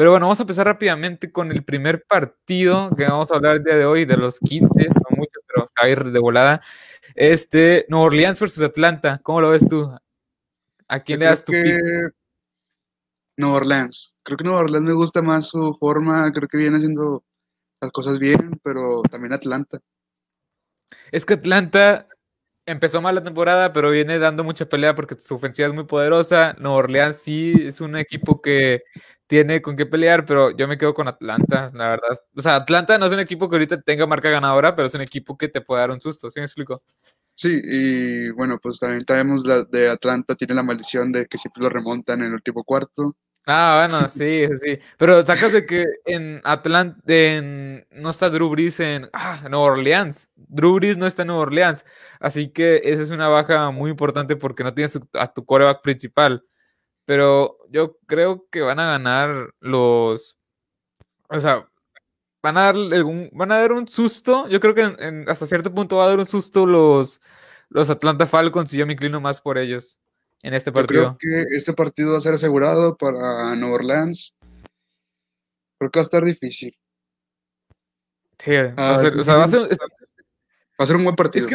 Pero bueno, vamos a empezar rápidamente con el primer partido que vamos a hablar el día de hoy, de los 15, son muchos, pero a ir de volada. Este, Nueva Orleans versus Atlanta, ¿cómo lo ves tú? ¿A quién le das tu pick? Nueva Orleans. Creo que Nueva Orleans me gusta más su forma, creo que viene haciendo las cosas bien, pero también Atlanta. Es que Atlanta empezó mal la temporada, pero viene dando mucha pelea porque su ofensiva es muy poderosa. Nueva Orleans sí es un equipo que tiene con qué pelear, pero yo me quedo con Atlanta, la verdad. O sea, Atlanta no es un equipo que ahorita tenga marca ganadora, pero es un equipo que te puede dar un susto, ¿sí me explico? Sí, y bueno, pues también sabemos la de Atlanta tiene la maldición de que siempre lo remontan en el último cuarto. Ah, bueno, sí, sí. Pero sacas de que en Atlanta, en, no está Drew Brees en ah, Nueva Orleans. Drew Brees no está en Nueva Orleans. Así que esa es una baja muy importante porque no tienes a tu coreback principal. Pero yo creo que van a ganar los. O sea, van a dar algún, van a dar un susto. Yo creo que hasta cierto punto va a dar un susto los, los Atlanta Falcons y yo me inclino más por ellos en este partido. creo que este partido va a ser asegurado para Nueva Orleans. Creo que va a estar difícil. Sí, va, a ser, o sea, va, a ser, va a ser un buen partido.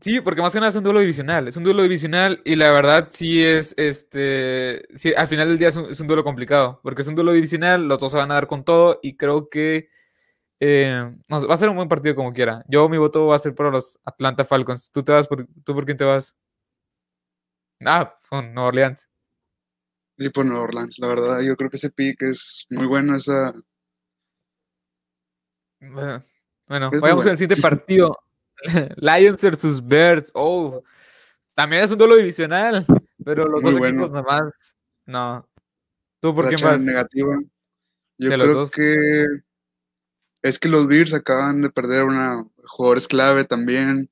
sí, porque más que nada es un duelo divisional. Es un duelo divisional y la verdad sí es, este, sí, al final del día es un, es un duelo complicado, porque es un duelo divisional, los dos se van a dar con todo y creo que eh, va a ser un buen partido como quiera. Yo mi voto va a ser para los Atlanta Falcons. ¿Tú te vas por, tú por quién te vas? Ah, con Nueva Orleans. Y por Nueva Orleans, la verdad, yo creo que ese pick es muy bueno, esa... Bueno, vayamos con el siguiente partido. Lions versus Bears. Oh, también es un duelo divisional, pero los dos equipos nada más. No. ¿Tú por quién vas? Negativa. Yo creo que es que los Bears acaban de perder una jugadores clave también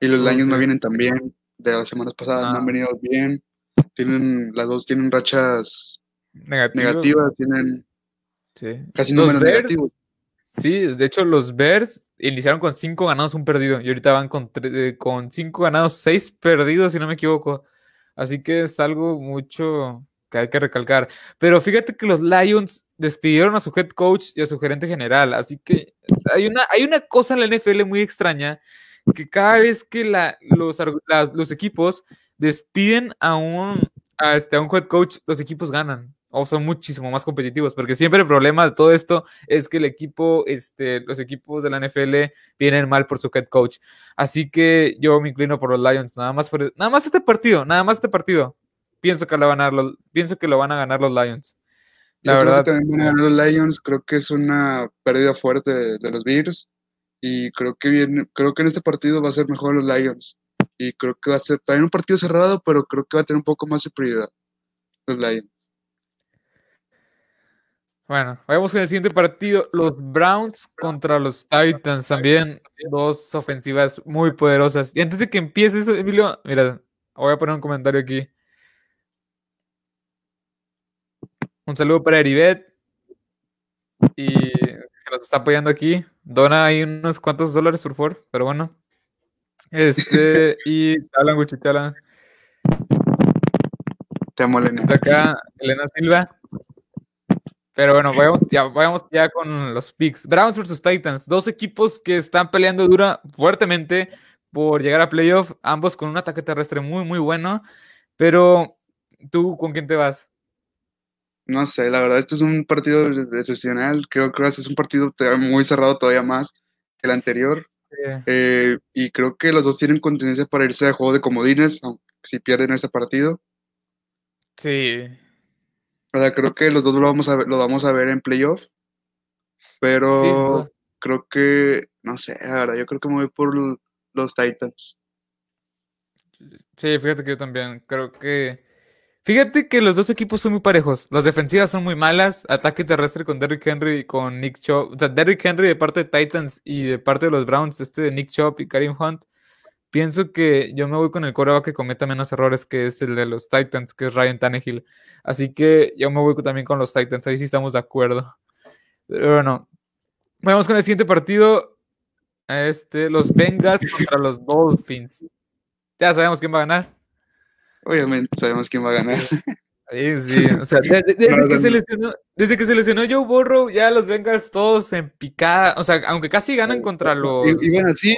y los Lions no vienen tan bien de las semanas pasadas no han venido bien. Tienen, las dos tienen rachas negativas, tienen casi números negativos. Sí, de hecho los Bears iniciaron con cinco ganados, un perdido, y ahorita van con, eh, con cinco ganados, seis perdidos, si no me equivoco. Así que es algo mucho que hay que recalcar. Pero fíjate que los Lions despidieron a su head coach y a su gerente general. Así que hay una, hay una cosa en la NFL muy extraña que cada vez que la, los, los equipos despiden a un, a, este, a un head coach, los equipos ganan o son muchísimo más competitivos, porque siempre el problema de todo esto es que el equipo, este, los equipos de la NFL vienen mal por su head coach. Así que yo me inclino por los Lions, nada más por, nada más este partido, nada más este partido. Pienso que lo van a ganar los, pienso que lo van a ganar los Lions. La verdad. también van a ganar los Lions, creo que es una pérdida fuerte de, de los Bears y creo que viene, creo que en este partido va a ser mejor los Lions. Y creo que va a ser también un partido cerrado, pero creo que va a tener un poco más de prioridad los Lions. Bueno, vamos con el siguiente partido. Los Browns contra los Titans. También dos ofensivas muy poderosas. Y antes de que empieces, Emilio, mira, voy a poner un comentario aquí. Un saludo para Heribet. Y nos está apoyando aquí. Dona ahí unos cuantos dólares, por favor. Pero bueno. Este, y hablan, Gucci, te hablan. Te amo, Elena. Está acá Elena Silva. Pero bueno, vayamos ya, vayamos ya con los picks. Browns versus Titans. Dos equipos que están peleando dura fuertemente por llegar a playoff. Ambos con un ataque terrestre muy, muy bueno. Pero, ¿tú con quién te vas? No sé, la verdad, este es un partido excepcional. Creo que es un partido muy cerrado todavía más que el anterior. Eh, y creo que los dos tienen contendencia para irse a juego de comodines, aunque si pierden ese partido. Sí. O sea, creo que los dos lo vamos a ver, lo vamos a ver en playoff. Pero creo que, no sé, ahora yo creo que me voy por los Titans. Sí, fíjate que yo también creo que Fíjate que los dos equipos son muy parejos. Las defensivas son muy malas. Ataque terrestre con Derrick Henry y con Nick Chop. O sea, Derrick Henry de parte de Titans y de parte de los Browns, este de Nick Chop y Karim Hunt. Pienso que yo me voy con el coreback que cometa menos errores, que es el de los Titans, que es Ryan Tannehill. Así que yo me voy también con los Titans. Ahí sí estamos de acuerdo. Pero bueno, vamos con el siguiente partido. Este, los Bengals contra los Dolphins. Ya sabemos quién va a ganar. Obviamente sabemos quién va a ganar. Sí, sí, o sea, desde, que se lesionó, desde que se lesionó Joe Burrow, ya los Bengals todos en picada, o sea, aunque casi ganan contra los... Iban así.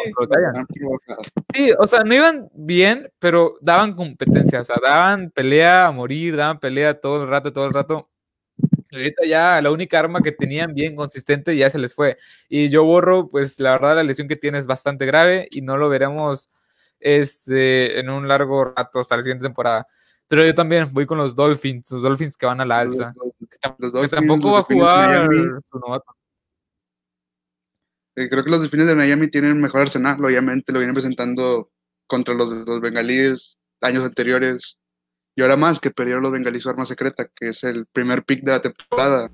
sí, o sea, no iban bien, pero daban competencia, o sea, daban pelea a morir, daban pelea todo el rato, todo el rato. Ahorita ya la única arma que tenían bien consistente ya se les fue. Y Joe Burrow, pues la verdad la lesión que tiene es bastante grave y no lo veremos este, en un largo rato hasta la siguiente temporada. Pero yo también voy con los Dolphins, los Dolphins que van a la alza. que, tampoco va a jugar creo que los Delfines de Miami tienen mejor arsenal, obviamente lo vienen presentando contra los, los bengalíes años anteriores. Y ahora más que perdieron los bengalíes su arma secreta, que es el primer pick de la temporada.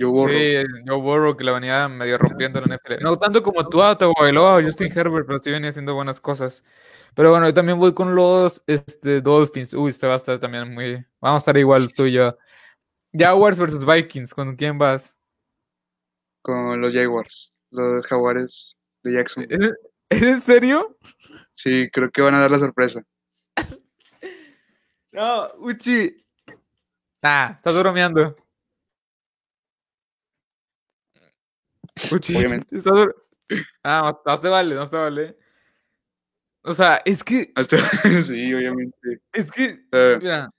Joe Burrow. Sí, Joe Burrow que la venía medio rompiendo en la NFL. No tanto como tú, o Justin Herbert, pero sí venía haciendo buenas cosas. Pero bueno, yo también voy con los este, Dolphins. Uy, este va a estar también muy. Vamos a estar igual tú y yo. Jaguars versus Vikings, ¿con quién vas? Con los Jaguars, los Jaguares de Jackson. ¿Es, en serio? Sí, creo que van a dar la sorpresa. no, Uchi. Ah, estás bromeando. Uchi, Obviamente. Estás... Ah, no te vale, no te vale. O sea, es que. sí, obviamente. Es que, mira,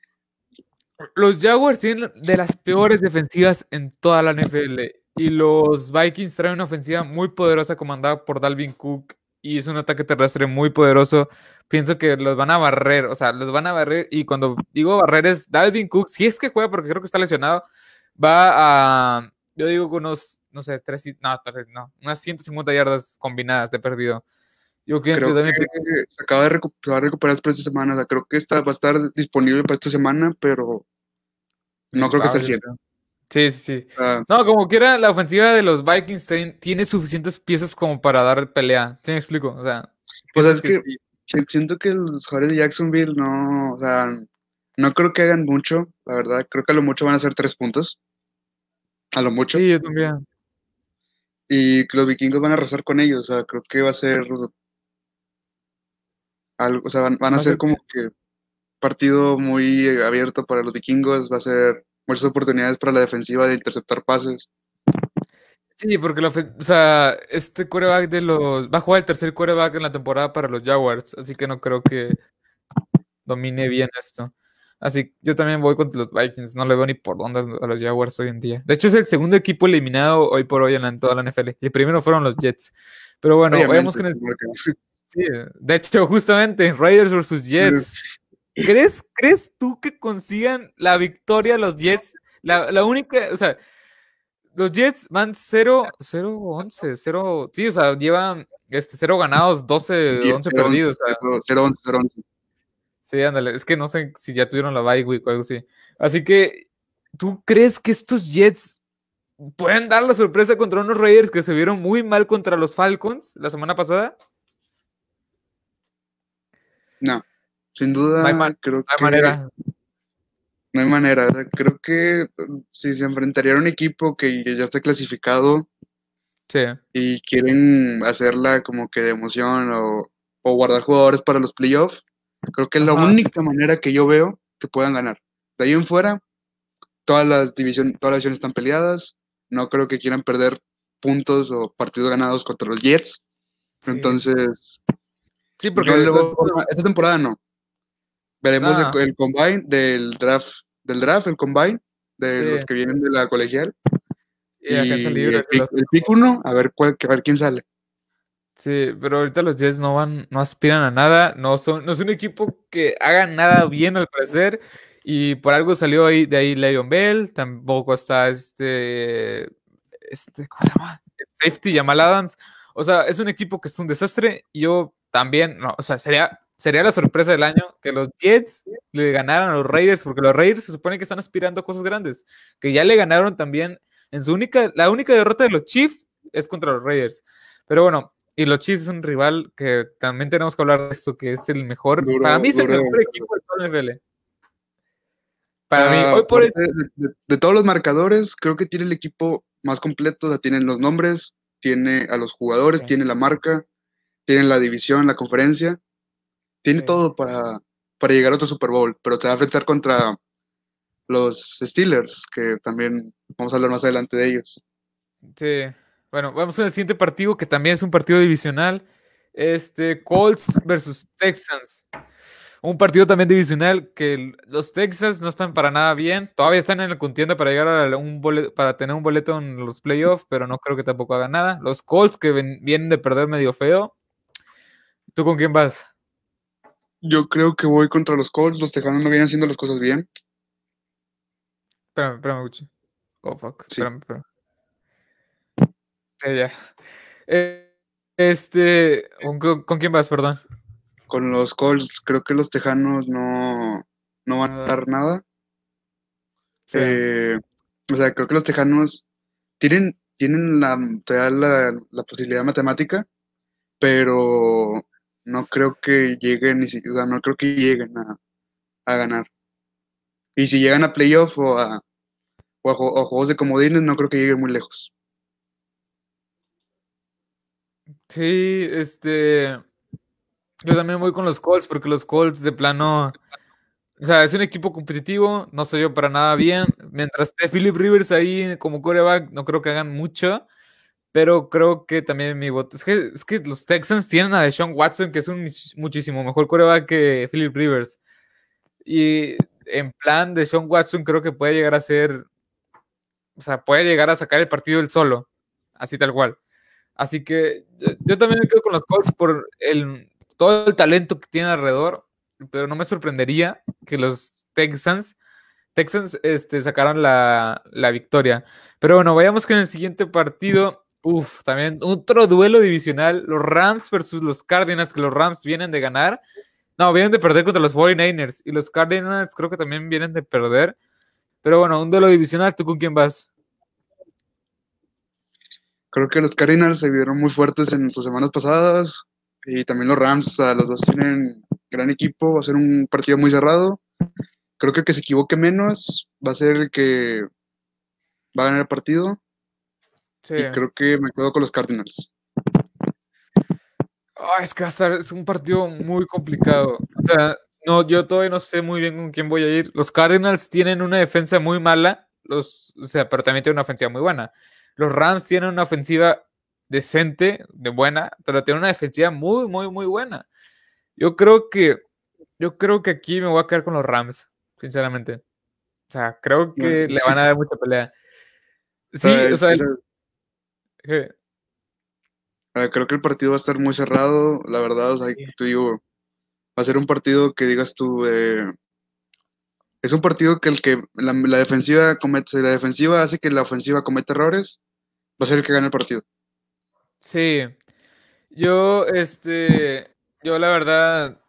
los Jaguars tienen de las peores defensivas en toda la NFL. Y los Vikings traen una ofensiva muy poderosa comandada por Dalvin Cook. Y es un ataque terrestre muy poderoso. Pienso que los van a barrer. O sea, los van a barrer. Y cuando digo barrer es Dalvin Cook. Si es que juega, porque creo que está lesionado. Va a. Yo digo con unos, no sé, tres. No, no. Unas 150 yardas combinadas de perdido. Yo creo, que, se acaba de recuperar, para esta semana. O sea, creo que esta va a estar disponible para esta semana, pero no creo que sea cierto. Sí, sí, sí. no, como quiera, la ofensiva de los Vikings tiene suficientes piezas como para dar pelea. ¿Sí me explico? O sea, pues es que, siento que los jugadores de Jacksonville no, o sea, no creo que hagan mucho, la verdad. Creo que a lo mucho van a ser tres puntos. A lo mucho. Sí, yo también. Y los vikingos van a arrasar con ellos. O sea, creo que va a ser o sea, van, a ser como que partido muy abierto para los vikingos, va a ser muchas oportunidades para la defensiva de interceptar pases. Sí, porque o sea, este quarterback de los va a jugar el tercer quarterback en la temporada para los Jaguars, así que no creo que domine bien esto. Así yo también voy contra los Vikings, no le veo ni por dónde a los Jaguars hoy en día. De hecho, es el segundo equipo eliminado hoy por hoy en, toda la NFL. Y el primero fueron los Jets. Pero bueno, veamos que en el, Sí, de hecho, justamente, Raiders versus Jets. ¿Crees, ¿Crees tú que consigan la victoria los Jets? La, única, o sea, los Jets van 0, 0, 11, 0, sí, o sea, llevan este, 0 ganados, 12, 11 perdidos. 0, 11, 0, 11. Sí, ándale, es que no sé si ya tuvieron la bye week o algo así. Así que, ¿tú crees que estos Jets pueden dar la sorpresa contra unos Raiders que se vieron muy mal contra los Falcons la semana pasada? No, sin duda, creo que. manera. No hay manera. Creo que mm, si se enfrentaría a un equipo que ya está clasificado y quieren hacerla como que de emoción o, guardar jugadores para los playoffs, creo que es la única manera que yo veo que puedan ganar. De ahí en fuera, todas las divisiones, todas las divisiones están peleadas. No creo que quieran perder puntos o partidos ganados contra los Jets. Entonces, Sí, porque esta temporada no. Veremos ah. el, combine del draft, del draft, el combine de los que vienen de la colegial. Y, el, pick, uno, a ver, cuál, a ver quién sale. Sí, pero ahorita los Jets no van, no aspiran a nada, no son, no es un equipo que haga nada bien al parecer, y por algo salió ahí de ahí Leon Bell, tampoco está este, este, ¿cómo se llama? Safety, Jamal Adams. O sea, es un equipo que es un desastre. Y yo también, no, o sea, sería, sería la sorpresa del año que los Jets le ganaran a los Raiders, porque los Raiders se supone que están aspirando a cosas grandes, que ya le ganaron también en su única, la única derrota de los Chiefs es contra los Raiders. Pero bueno, y los Chiefs es un rival que también tenemos que hablar de esto, que es el mejor, para mí es el mejor equipo de todo el NFL. Para mí, ah, hoy por de, todos los marcadores, creo que tiene el equipo más completo, o sea, tienen los nombres, tiene a los jugadores, tiene la marca, tienen la división, la conferencia, tiene todo para, para llegar a otro Super Bowl, pero te va a enfrentar contra los Steelers, que también vamos a hablar más adelante de ellos. Sí, bueno, vamos al siguiente partido, que también es un partido divisional. Este, Colts versus Texans. Un partido también divisional que los Texans no están para nada bien. Todavía están en la contienda para llegar a un boleto, para tener un boleto en los playoffs, pero no creo que tampoco hagan nada. Los Colts que vienen de perder medio feo. ¿Tú con quién vas? Yo creo que voy contra los Colts. Los Tejanos no vienen haciendo las cosas bien. Espérame, espérame, Gucci. Oh, fuck. Espérame, espérame. Ya. Eh, este, ¿con, quién vas, perdón? Con los Colts. Creo que los Tejanos no, no van a dar nada. Eh, o sea, creo que los Tejanos tienen, tienen la, la, la posibilidad matemática, pero no creo que lleguen, ni o sea, no creo que lleguen a, a ganar. Y si llegan a playoff o a, o a, juegos de comodines, no creo que lleguen muy lejos. Sí, este. Yo también voy con los Colts, porque los Colts de plano. O sea, es un equipo competitivo, no se yo para nada bien. Mientras esté Philip Rivers ahí como coreback, no creo que hagan mucho. Pero creo que también mi voto. Es que, es que los Texans tienen a Deshaun Watson, que es un muchísimo mejor coreback que Philip Rivers. Y en plan, de Sean Watson creo que puede llegar a ser, o sea, puede llegar a sacar el partido él solo, así tal cual. Así que yo, también me quedo con los Colts por el, todo el talento que tiene alrededor, pero no me sorprendería que los Texans, Texans este, sacaran la, la victoria. Pero bueno, vayamos con el siguiente partido. Uf, también otro duelo divisional, los Rams versus los Cardinals, que los Rams vienen de ganar no, vienen de perder contra los 49ers. Y los Cardinals creo que también vienen de perder. Pero bueno, un duelo divisional, ¿tú con quién vas? Creo que los Cardinals se vieron muy fuertes en sus semanas pasadas. Y también los Rams, los dos tienen gran equipo. Va a ser un partido muy cerrado. Creo que el que se equivoque menos va a ser el que va a ganar el partido. Sí. Y creo que me quedo con los Cardinals es que va a estar, es un partido muy complicado. O sea, no, yo todavía no sé muy bien con quién voy a ir. Los Cardinals tienen una defensa muy mala, los, o sea, pero también tienen una ofensiva muy buena. Los Rams tienen una ofensiva decente, de buena, pero tienen una defensiva muy, muy, muy buena. Yo creo que, yo creo que aquí me voy a quedar con los Rams, sinceramente. O sea, creo que le van a dar mucha pelea. Sí, o sea, creo que el partido va a estar muy cerrado, la verdad, o sea, te digo, va a ser un partido que digas tú, eh, es un partido que el que la, defensiva comete, la defensiva hace que la ofensiva cometa errores, va a ser el que gane el partido. Sí, yo, este, yo la verdad,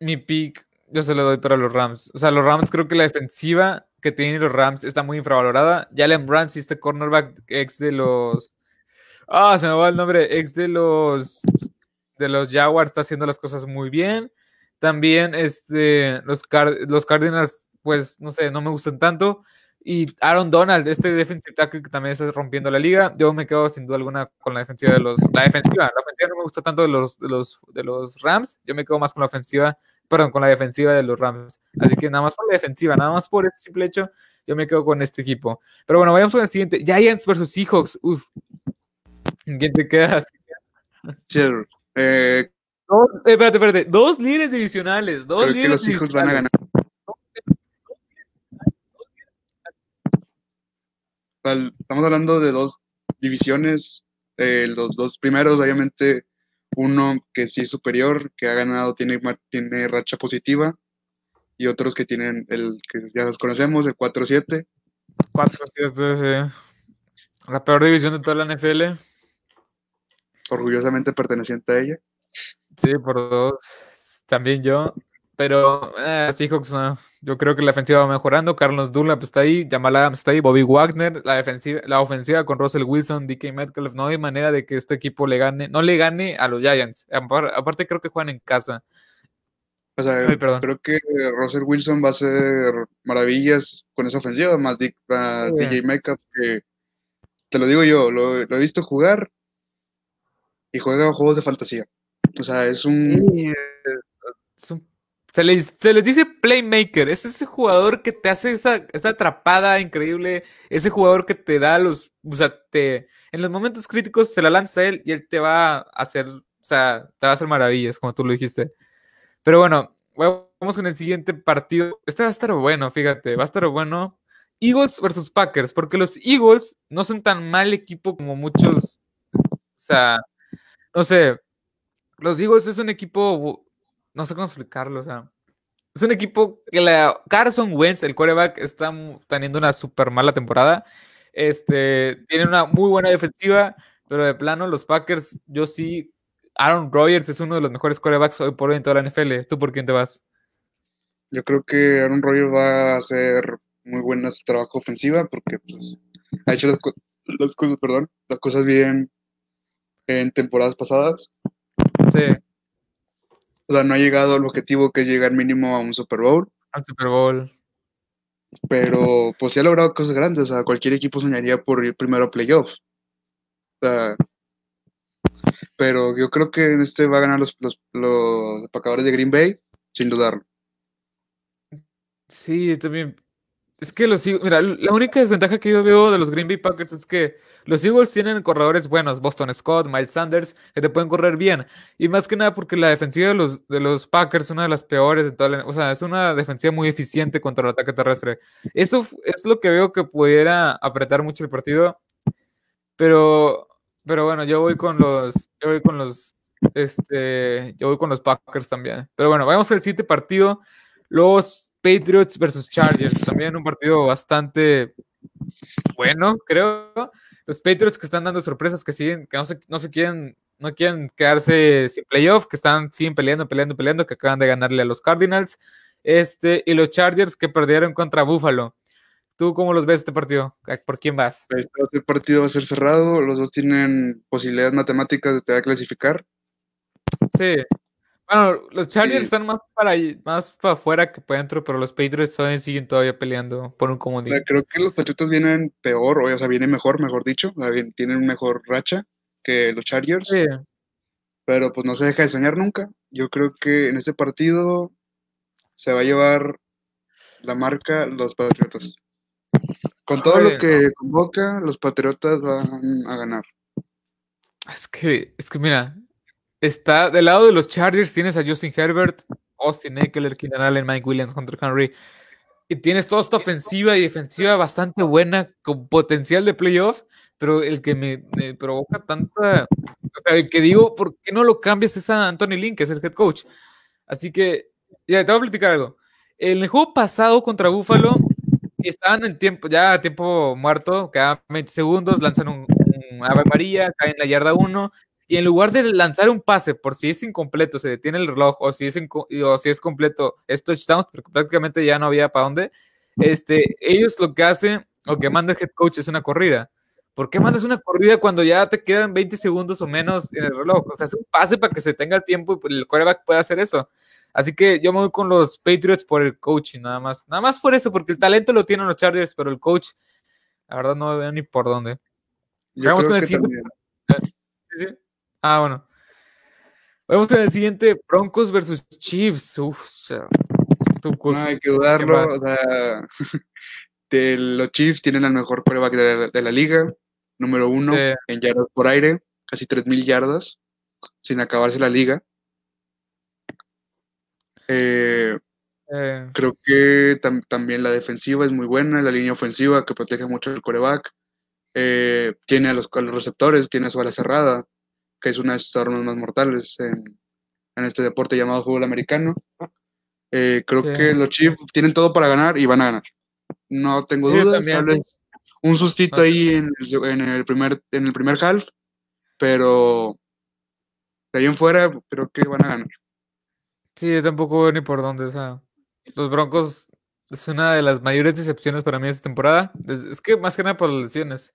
mi pick, yo se lo doy para los Rams. O sea, los Rams creo que la defensiva que tienen los Rams está muy infravalorada. Jalen Ramsey, este cornerback ex de los Ah, se me va el nombre. Ex de los de los Jaguars está haciendo las cosas muy bien. También este, los, los Cardinals, pues no sé, no me gustan tanto. Y Aaron Donald, este defensive tackle que también está rompiendo la liga. Yo me quedo sin duda alguna con la defensiva de los. La defensiva, la ofensiva no me gusta tanto de los, de los, de los Rams. Yo me quedo más con la ofensiva, perdón, con la defensiva de los Rams. Así que nada más por la defensiva, nada más por ese simple hecho, yo me quedo con este equipo. Pero bueno, vayamos con el siguiente. Giants versus Seahawks. Uf, ¿Quién te quedas? Eh, dos, eh, espérate, espérate. Dos líderes divisionales. Dos líderes que los van a ganar. Estamos hablando de dos divisiones. Eh, los dos primeros, obviamente, uno que sí es superior, que ha ganado, tiene, tiene racha positiva, y otros que tienen el que ya los conocemos, el 4-7. 4-7, La peor división de toda la NFL orgullosamente perteneciente a ella. Sí, por dos. También yo. Pero eh, Seahawks, yo creo que la ofensiva va mejorando. Carlos Dunlap está ahí, Jamal Adams está ahí, Bobby Wagner, la defensiva, la ofensiva con Russell Wilson, DK Metcalf. No hay manera de que este equipo le gane, no le gane a los Giants. Aparte, creo que juegan en casa. O sea, creo que Russell Wilson va a hacer maravillas con esa ofensiva, más DJ Metcalf, que te lo digo yo, lo he visto jugar y juega juegos de fantasía. O sea, es un... es un Se les, se les dice playmaker. Es ese jugador que te hace esa, esa atrapada increíble. Ese jugador que te da los. O sea, te, en los momentos críticos se la lanza él y él te va a hacer. O sea, te va a hacer maravillas, como tú lo dijiste. Pero bueno, vamos con el siguiente partido. Este va a estar bueno, fíjate. Va a estar bueno. Eagles versus Packers, porque los Eagles no son tan mal equipo como muchos. O sea, no sé. Los Eagles es un equipo no sé cómo explicarlo, o sea, es un equipo que la Carson Wentz, el quarterback, está teniendo una súper mala temporada. Este, tiene una muy buena defensiva, pero de plano los Packers, yo sí, Aaron Rodgers es uno de los mejores quarterbacks hoy por hoy en toda la NFL. ¿Tú por quién te vas? Yo creo que Aaron Rodgers va a hacer muy buen trabajo ofensiva porque pues, ha hecho las, las cosas, perdón, las cosas bien en temporadas pasadas. Sí. O sea, no ha llegado al objetivo que es llegar mínimo a un Super Bowl. Al Super Bowl. Pero pues sí ha logrado cosas grandes. O sea, cualquier equipo soñaría por ir primero a playoffs. O sea, pero yo creo que en este va a ganar los, los, los de Green Bay, sin dudarlo. Sí, también es que los Eagles, mira, la única desventaja que yo veo de los Green Bay Packers es que los Eagles tienen corredores buenos, Boston Scott, Miles Sanders, que te pueden correr bien. Y más que nada porque la defensiva de los, de los Packers es una de las peores de toda O sea, es una defensiva muy eficiente contra el ataque terrestre. Eso es lo que veo que pudiera apretar mucho el partido. Pero, pero bueno, yo voy con los, yo voy con los, este, yo voy con los Packers también. Pero bueno, vamos al siguiente partido. Los Patriots versus Chargers, también un partido bastante bueno, creo. Los Patriots que están dando sorpresas, que siguen, que no se, no se quieren, no quieren quedarse sin playoff, que están, siguen peleando, peleando, peleando, que acaban de ganarle a los Cardinals. Este, y los Chargers que perdieron contra Buffalo. ¿Tú cómo los ves este partido? ¿Por quién vas? Este partido va a ser cerrado, los dos tienen posibilidades matemáticas de te clasificar. Sí, bueno, los Chargers están más para más para afuera que para adentro, pero los Patriots todavía siguen todavía peleando por un comodín. Creo que los Patriots vienen peor, o sea, vienen mejor, mejor dicho, tienen mejor racha que los Chargers. Sí. Pero pues no se deja de soñar nunca. Yo creo que en este partido se va a llevar la marca los Patriotas. Con todo lo que convoca, los Patriotas van a ganar. Es que, es que mira, Está del lado de los Chargers, tienes a Justin Herbert, Austin Eckler, Keenan Allen, Mike Williams, Hunter Henry. Y tienes toda esta ofensiva y defensiva bastante buena, con potencial de playoff, pero el que me, provoca tanta. O sea, el que digo, ¿por qué no lo cambias? Es a Anthony Lynn, que es el head coach. Así que, ya te voy a platicar algo. En el juego pasado contra Buffalo, estaban en tiempo, ya tiempo muerto, quedaban 20 segundos, lanzan un, un Ave María, caen en la yarda 1 y en lugar de lanzar un pase por si es incompleto, se detiene el reloj, o si es, o si es completo, es touchdown, porque prácticamente ya no había para dónde, este, ellos lo que hacen, o que manda el head coach es una corrida. ¿Por qué mandas una corrida cuando ya te quedan 20 segundos o menos en el reloj? O sea, es un pase para que se tenga el tiempo y el quarterback pueda hacer eso. Así que yo me voy con los Patriots por el coaching, nada más. Nada más por eso, porque el talento lo tienen los Chargers, pero el coach, la verdad no veo ni por dónde. Vamos con el siguiente. Sí, sí. Ah, bueno. Vamos en el siguiente, Broncos versus Chiefs. Uf, no hay que dudarlo. O sea, de los Chiefs tienen el mejor quarterback de, la, liga, número uno en yardas por aire, casi 3.000 yardas, sin acabarse la liga. Eh, eh. Creo que también la defensiva es muy buena, la línea ofensiva que protege mucho el coreback. Eh, tiene a los, a los, receptores, tiene a su ala cerrada, que es una de sus armas más mortales en, este deporte llamado fútbol americano. Eh, creo que los Chiefs tienen todo para ganar y van a ganar. No tengo dudas, tal vez un sustito ahí en el, primer, en el primer half, pero de ahí en fuera creo que van a ganar. Sí, yo tampoco veo ni por dónde. O sea, los Broncos es una de las mayores decepciones para mí esta temporada. Es, que más que nada por las lesiones.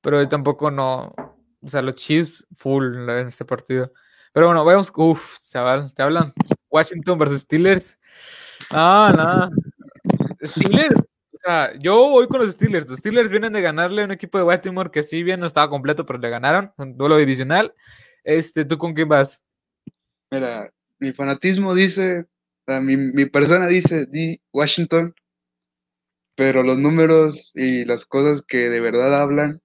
Pero yo tampoco no, o sea, los Chiefs full en este partido. Pero bueno, vamos. Uf, chaval, te hablan. Washington versus Steelers. Ah, nada. Steelers. O sea, yo voy con los Steelers. Los Steelers vienen de ganarle a un equipo de Baltimore que sí bien no estaba completo, pero le ganaron. Un duelo divisional. Este, ¿tú con quién vas? Mira, mi fanatismo dice mi, mi persona dice di Washington, pero los números y las cosas que de verdad hablan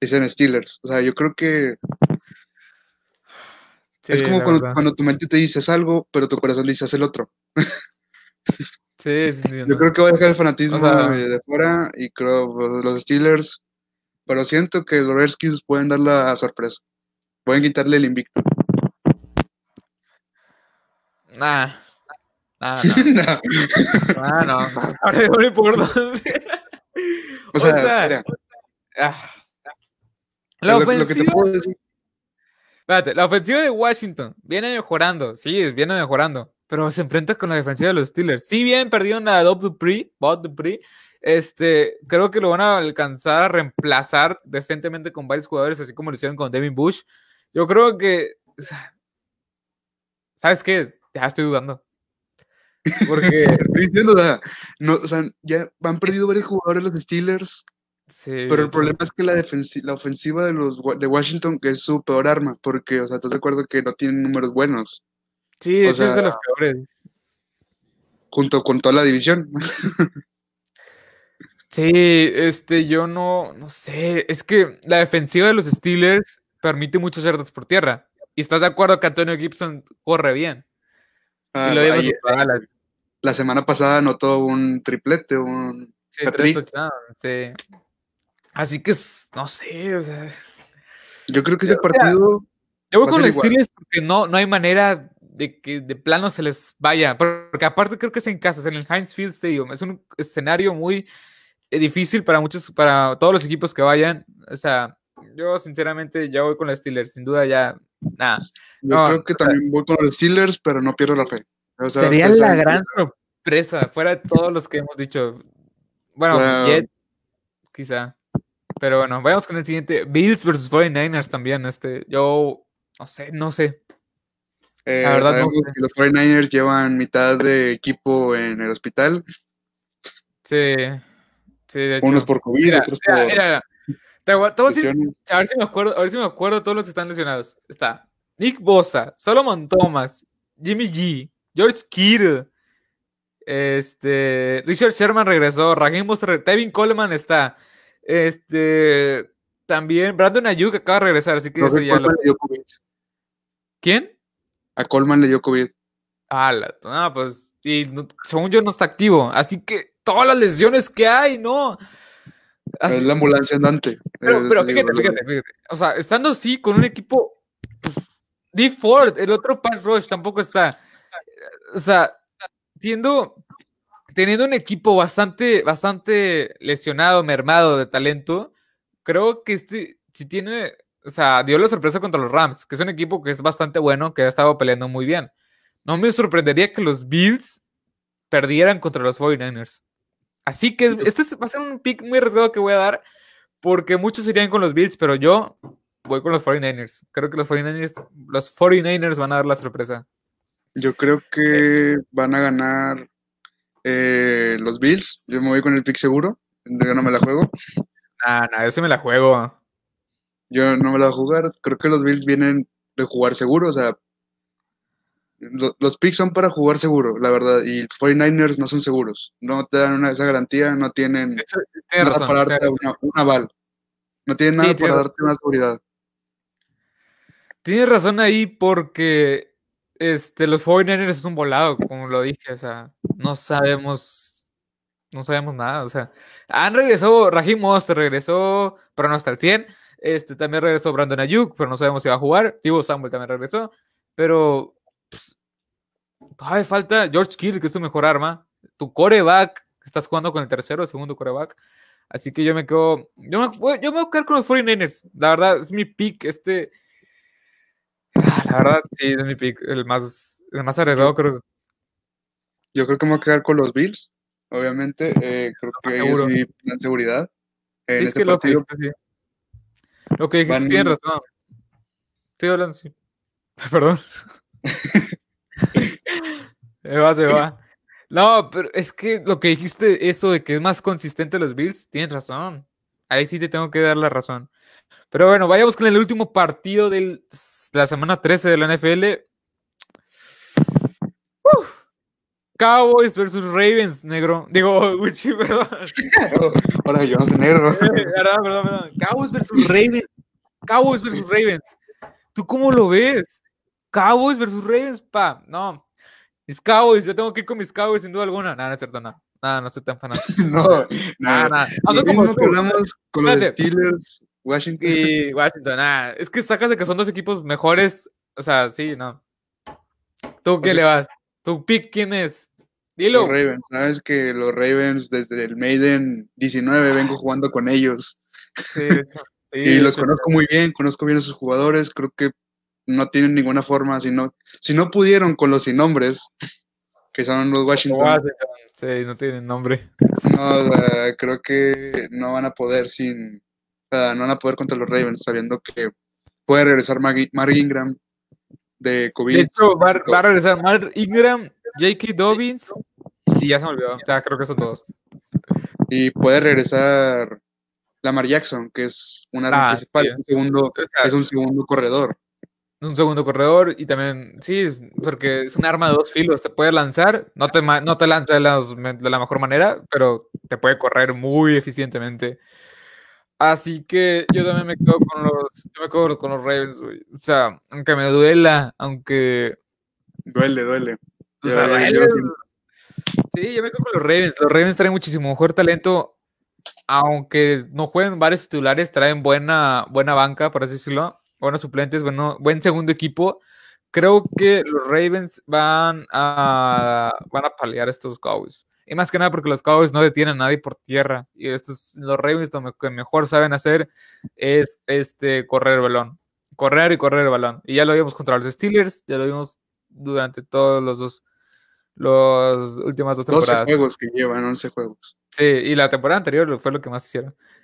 dicen Steelers. O sea, yo creo que es como cuando, tu mente te dice algo, pero tu corazón dice el otro. sí, Yo creo que voy a dejar el fanatismo de fuera y creo los Steelers, pero siento que los Redskins pueden dar la sorpresa. Pueden quitarle el invicto. Nah. Nah, no. nah, no. Ahora no importa. O sea, o sea ah. La ofensiva... Espérate, la ofensiva de Washington viene mejorando, sí, viene mejorando, pero se enfrenta con la defensiva de los Steelers. Si bien perdieron a Bob Dupree, Bob Dupree, este, creo que lo van a alcanzar a reemplazar decentemente con varios jugadores, así como lo hicieron con Devin Bush. Yo creo que, ¿sabes qué? Ya estoy dudando. Porque. no, o sea, ya han perdido varios jugadores los Steelers. Pero el problema es que la, la ofensiva de los de Washington que es su peor arma, porque, o sea, ¿estás de acuerdo que no tienen números buenos? Sí, es de los peores. Junto con toda la división. sí, este, yo no, no sé, es que la defensiva de los Steelers permite muchas yardas por tierra. Y estás de acuerdo que Antonio Gibson corre bien. Ah, la, semana pasada anotó un triplete, un sí, sí. Así que, no sé, o sea. Yo creo que ese partido. Yo voy con los Steelers porque no, no hay manera de que de plano se les vaya. Porque aparte creo que es en casa, es en el Heinz Field Stadium. Es un escenario muy difícil para muchos, para todos los equipos que vayan. O sea, yo sinceramente ya voy con los Steelers, sin duda ya, nada. Yo creo que también voy con los Steelers, pero no pierdo la fe. sería la gran sorpresa, fuera de todos los que hemos dicho. Bueno, Jets, quizá. Pero bueno, vayamos con el siguiente. Bills versus 49ers también. Este, yo no sé, no sé. Eh, la verdad, no que los 49ers llevan mitad de equipo en el hospital. Sí. sí de Unos por COVID, otros por. Mira, Te, a, ver si me acuerdo, a ver si me acuerdo todos los que están lesionados. Está Nick Bosa, Solomon Thomas, Jimmy G, George Kittle, este, Richard Sherman regresó, Raheem Bosa, Tevin Coleman está, este, también Brandon Ayuk acaba de regresar, así que no, ya lo... ¿Quién? A Coleman le dio COVID. Ah, la, pues, y según yo no está activo, así que todas las lesiones que hay, ¿no? Es la ambulancia andante. Pero, pero fíjate, fíjate, fíjate, o sea, estando así con un equipo, pues, D. Ford, el otro Pass Rush tampoco está, o sea, siendo teniendo un equipo bastante, bastante lesionado, mermado de talento, creo que este, si tiene, o sea, dio la sorpresa contra los Rams, que es un equipo que es bastante bueno, que ha estado peleando muy bien. No me sorprendería que los Bills perdieran contra los 49ers. Así que este va a ser un pick muy arriesgado que voy a dar, porque muchos irían con los Bills, pero yo voy con los 49ers. Creo que los 49ers, los 49ers van a dar la sorpresa. Yo creo que van a ganar eh, los Bills, yo me voy con el pick seguro. Yo no me la juego. Ah, no, ese me la juego. Yo no me la voy a jugar. Creo que los Bills vienen de jugar seguro. O sea, los picks son para jugar seguro, la verdad. Y 49ers no son seguros. No te dan una, esa garantía, no tienen nada para darte una, un aval. No tienen nada para darte una seguridad. Tienes razón ahí porque este, los 49ers es un volado, como lo dije, o sea, no sabemos, no sabemos nada, o sea, han regresado, Rahim Monster regresó, pero no hasta el 100, este, también regresó Brandon Ayuk, pero no sabemos si va a jugar, Tibo Samuel también regresó, pero pues, todavía falta George Kittle, que es tu mejor arma, tu coreback, estás jugando con el tercero o segundo coreback, así que yo me quedo, yo me, yo me voy a quedar con los 49ers, la verdad, es mi pick, este Ah, la verdad, sí, es mi pick, el más, el más arriesgado, creo. Yo creo que me voy a quedar con los Bills, obviamente. Eh, creo que ellos sí dan seguridad. sí, es este que lo que dijiste, sí. Lo que dijiste, tienes razón. Estoy hablando, sí. Perdón. se va, se va. No, pero es que lo que dijiste, eso de que es más consistente los Bills, tienes razón. Ahí sí te tengo que dar la razón. Pero bueno, vayamos con el último partido de la semana 13 de la NFL. Cowboys versus Ravens, negro. Digo, Uchi, perdón. Ahora yo no soy negro. Eh, perdón, perdón, perdón. Cowboys versus Ravens. Cowboys versus Ravens. ¿Tú cómo lo ves? Cowboys versus Ravens, pa. No. Mis Cowboys, yo tengo que ir con mis Cowboys sin duda alguna. Nada, no es cierto, nada. Nada, no soy tan fanático. no, nada, nada. Lo como que hablamos con los Steelers, Washington. Y Washington, nada. Es que sacas de que son dos equipos mejores. O sea, sí, no. ¿Tú qué le vas? ¿Tu pick quién es? Dilo. Los Ravens. Sabes que los Ravens desde el Maiden 19 vengo jugando con ellos. Sí, y los conozco muy bien, conozco bien a sus jugadores. Creo que no tienen ninguna forma, si no, si no pudieron con los sin nombres, que son los Washington. Sí, no tienen nombre. No, creo que no van a poder sin, no van a poder contra los Ravens, sabiendo que puede regresar Mark Ingram de COVID. De hecho, va, a regresar Mark Ingram, J.K. Dobbins y ya se me olvidó. Ya creo que son todos. Y puede regresar Lamar Jackson, que es una ah, principal, un segundo, es un segundo corredor. Un segundo corredor y también, sí, porque es un arma de dos filos, te puede lanzar, no te, no te lanza de la, de la mejor manera, pero te puede correr muy eficientemente. Así que yo también me quedo con los, yo me quedo con los Ravens, O sea, aunque me duela, aunque... Duele, duele. sí, yo me quedo con los Ravens. Los Ravens traen muchísimo mejor talento, aunque no jueguen varios titulares, traen buena, buena banca, por así decirlo, buenos suplentes, bueno, buen segundo equipo. Creo que los Ravens van a, van a paliar estos Cowboys. Y más que nada porque los Cowboys no detienen a nadie por tierra. Y estos, los Ravens lo que mejor saben hacer es este, correr el balón. Correr y correr el balón. Y ya lo vimos contra los Steelers, ya lo vimos durante todos los dos, los últimas dos temporadas. 12 juegos que llevan, 11 juegos. Sí, y la temporada anterior fue lo que más hicieron.